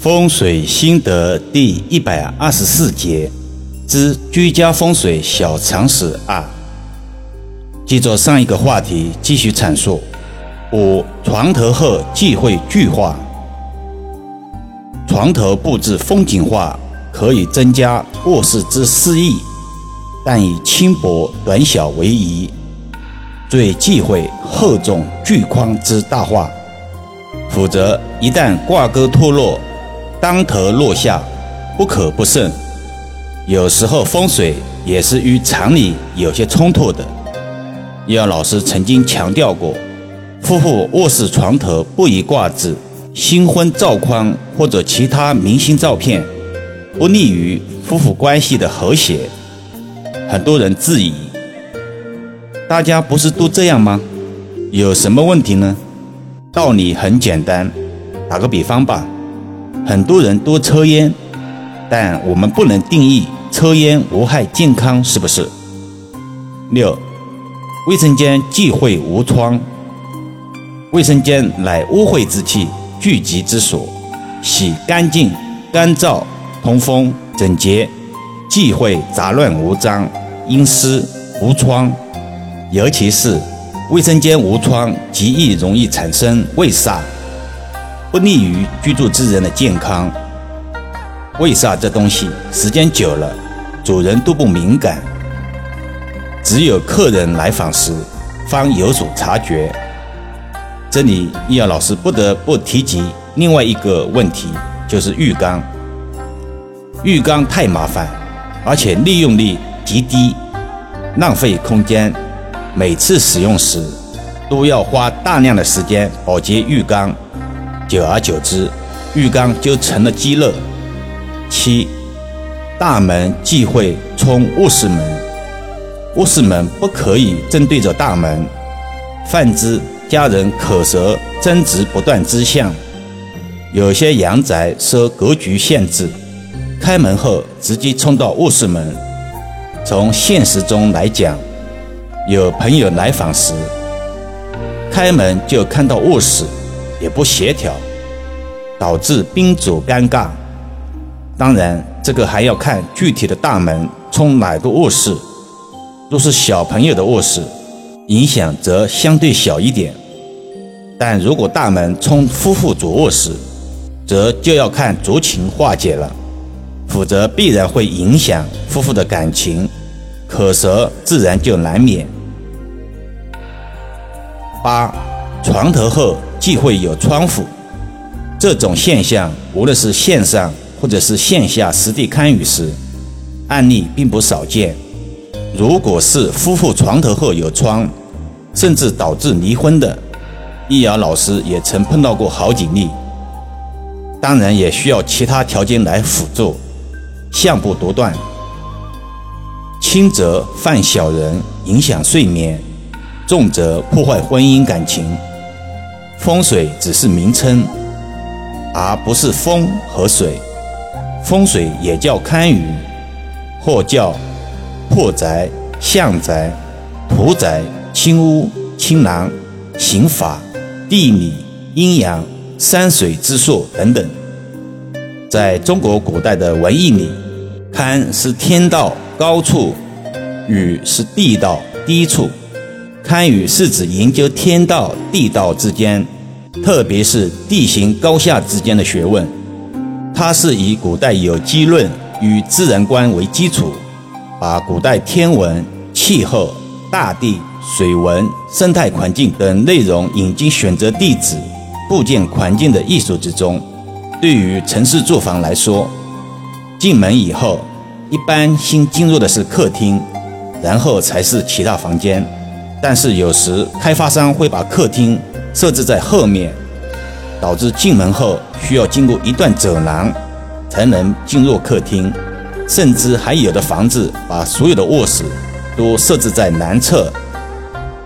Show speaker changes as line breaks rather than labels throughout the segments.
风水心得第一百二十四节之居家风水小常识二。接着上一个话题继续阐述。五床头后忌讳巨化。床头布置风景画可以增加卧室之诗意，但以轻薄短小为宜。最忌讳厚重巨框之大画，否则一旦挂钩脱落。当头落下，不可不慎。有时候风水也是与常理有些冲突的。叶老师曾经强调过，夫妇卧室床头不宜挂置新婚照框或者其他明星照片，不利于夫妇关系的和谐。很多人质疑：大家不是都这样吗？有什么问题呢？道理很简单，打个比方吧。很多人都抽烟，但我们不能定义抽烟无害健康，是不是？六，卫生间忌讳无窗。卫生间乃污秽之气聚集之所，洗干净、干燥、通风、整洁，忌讳杂乱无章、阴湿无窗。尤其是卫生间无窗，极易容易产生胃煞。不利于居住之人的健康。为啥这东西时间久了，主人都不敏感，只有客人来访时方有所察觉。这里易遥老师不得不提及另外一个问题，就是浴缸。浴缸太麻烦，而且利用率极低，浪费空间。每次使用时都要花大量的时间保洁浴缸。久而久之，浴缸就成了积乐。七，大门忌讳冲卧室门，卧室门不可以正对着大门，泛之家人口舌争执不断之象。有些阳宅受格局限制，开门后直接冲到卧室门。从现实中来讲，有朋友来访时，开门就看到卧室。也不协调，导致宾主尴尬。当然，这个还要看具体的大门冲哪个卧室。若是小朋友的卧室，影响则相对小一点。但如果大门冲夫妇主卧室，则就要看酌情化解了，否则必然会影响夫妇的感情，口舌自然就难免。八，床头后。忌讳有窗户，这种现象无论是线上或者是线下实地看雨时，案例并不少见。如果是夫妇床头后有窗，甚至导致离婚的，易遥老师也曾碰到过好几例。当然也需要其他条件来辅助，相不独断。轻则犯小人，影响睡眠；重则破坏婚姻感情。风水只是名称，而不是风和水。风水也叫堪舆，或叫破宅、相宅、土宅、青屋、青廊、刑法、地理、阴阳、山水之术等等。在中国古代的文艺里，堪是天道高处，舆是地道低处。堪舆是指研究天道、地道之间，特别是地形高下之间的学问。它是以古代有机论与自然观为基础，把古代天文、气候、大地、水文、生态环境等内容引进选择地址、布建环境的艺术之中。对于城市住房来说，进门以后，一般先进入的是客厅，然后才是其他房间。但是有时开发商会把客厅设置在后面，导致进门后需要经过一段走廊才能进入客厅，甚至还有的房子把所有的卧室都设置在南侧，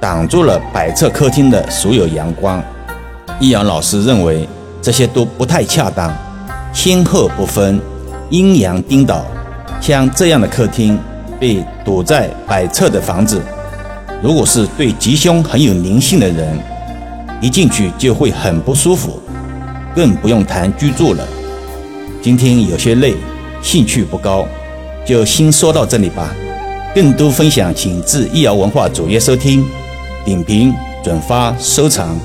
挡住了北侧客厅的所有阳光。易阳老师认为这些都不太恰当，先后不分，阴阳颠倒。像这样的客厅被堵在北侧的房子。如果是对吉凶很有灵性的人，一进去就会很不舒服，更不用谈居住了。今天有些累，兴趣不高，就先说到这里吧。更多分享，请至易瑶文化主页收听、点评、转发、收藏。